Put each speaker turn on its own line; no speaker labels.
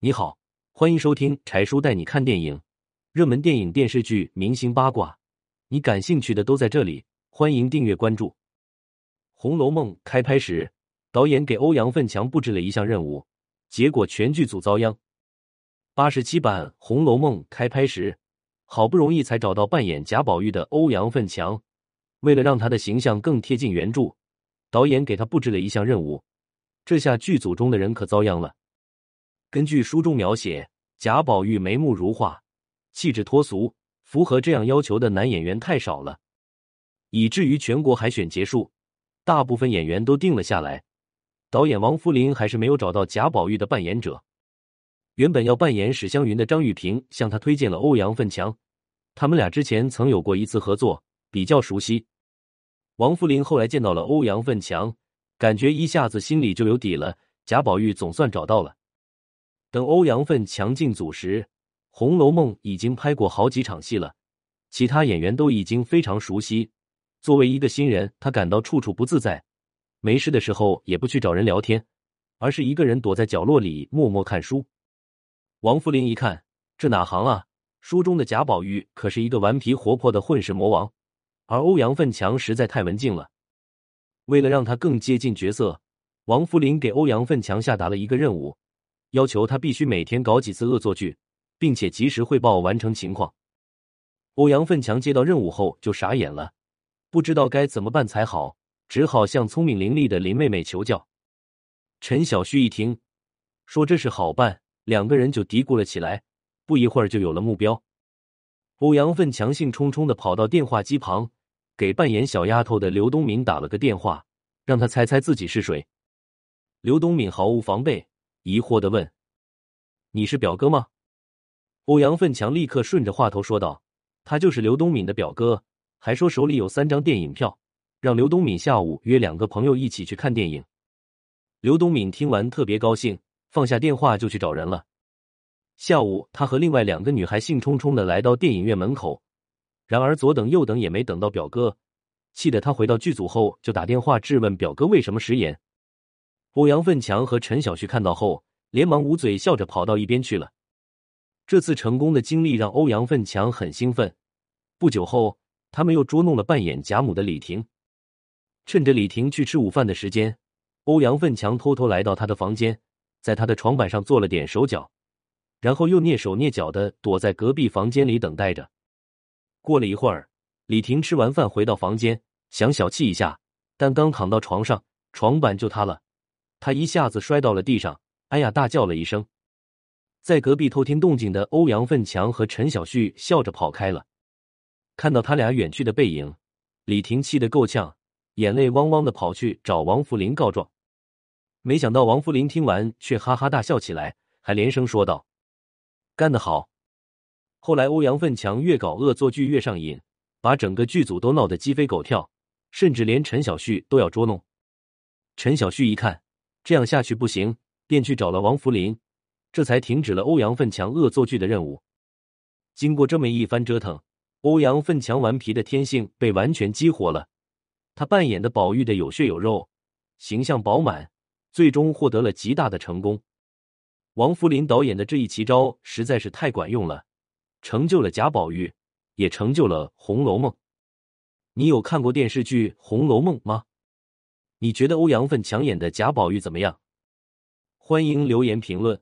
你好，欢迎收听柴叔带你看电影，热门电影、电视剧、明星八卦，你感兴趣的都在这里。欢迎订阅关注。《红楼梦》开拍时，导演给欧阳奋强布置了一项任务，结果全剧组遭殃。八十七版《红楼梦》开拍时，好不容易才找到扮演贾宝玉的欧阳奋强，为了让他的形象更贴近原著，导演给他布置了一项任务。这下剧组中的人可遭殃了。根据书中描写，贾宝玉眉目如画，气质脱俗，符合这样要求的男演员太少了，以至于全国海选结束，大部分演员都定了下来。导演王扶林还是没有找到贾宝玉的扮演者。原本要扮演史湘云的张玉萍向他推荐了欧阳奋强，他们俩之前曾有过一次合作，比较熟悉。王扶林后来见到了欧阳奋强。感觉一下子心里就有底了，贾宝玉总算找到了。等欧阳奋强进组时，《红楼梦》已经拍过好几场戏了，其他演员都已经非常熟悉。作为一个新人，他感到处处不自在。没事的时候也不去找人聊天，而是一个人躲在角落里默默看书。王扶林一看，这哪行啊？书中的贾宝玉可是一个顽皮活泼的混世魔王，而欧阳奋强实在太文静了。为了让他更接近角色，王扶林给欧阳奋强下达了一个任务，要求他必须每天搞几次恶作剧，并且及时汇报完成情况。欧阳奋强接到任务后就傻眼了，不知道该怎么办才好，只好向聪明伶俐的林妹妹求教。陈小旭一听，说这事好办，两个人就嘀咕了起来，不一会儿就有了目标。欧阳奋强兴冲冲的跑到电话机旁。给扮演小丫头的刘东敏打了个电话，让他猜猜自己是谁。刘东敏毫无防备，疑惑的问：“你是表哥吗？”欧阳奋强立刻顺着话头说道：“他就是刘东敏的表哥，还说手里有三张电影票，让刘东敏下午约两个朋友一起去看电影。”刘东敏听完特别高兴，放下电话就去找人了。下午，他和另外两个女孩兴冲冲的来到电影院门口。然而左等右等也没等到表哥，气得他回到剧组后就打电话质问表哥为什么食言。欧阳奋强和陈小旭看到后，连忙捂嘴笑着跑到一边去了。这次成功的经历让欧阳奋强很兴奋。不久后，他们又捉弄了扮演贾母的李婷。趁着李婷去吃午饭的时间，欧阳奋强偷偷来到她的房间，在她的床板上做了点手脚，然后又蹑手蹑脚的躲在隔壁房间里等待着。过了一会儿，李婷吃完饭回到房间，想小憩一下，但刚躺到床上，床板就塌了，她一下子摔到了地上，哎呀，大叫了一声。在隔壁偷听动静的欧阳奋强和陈小旭笑着跑开了。看到他俩远去的背影，李婷气得够呛，眼泪汪汪的跑去找王福林告状。没想到王福林听完却哈哈大笑起来，还连声说道：“干得好。”后来，欧阳奋强越搞恶作剧越上瘾，把整个剧组都闹得鸡飞狗跳，甚至连陈小旭都要捉弄。陈小旭一看这样下去不行，便去找了王福林，这才停止了欧阳奋强恶作剧的任务。经过这么一番折腾，欧阳奋强顽皮的天性被完全激活了。他扮演的宝玉的有血有肉，形象饱满，最终获得了极大的成功。王福林导演的这一奇招实在是太管用了。成就了贾宝玉，也成就了《红楼梦》。你有看过电视剧《红楼梦》吗？你觉得欧阳奋强演的贾宝玉怎么样？欢迎留言评论。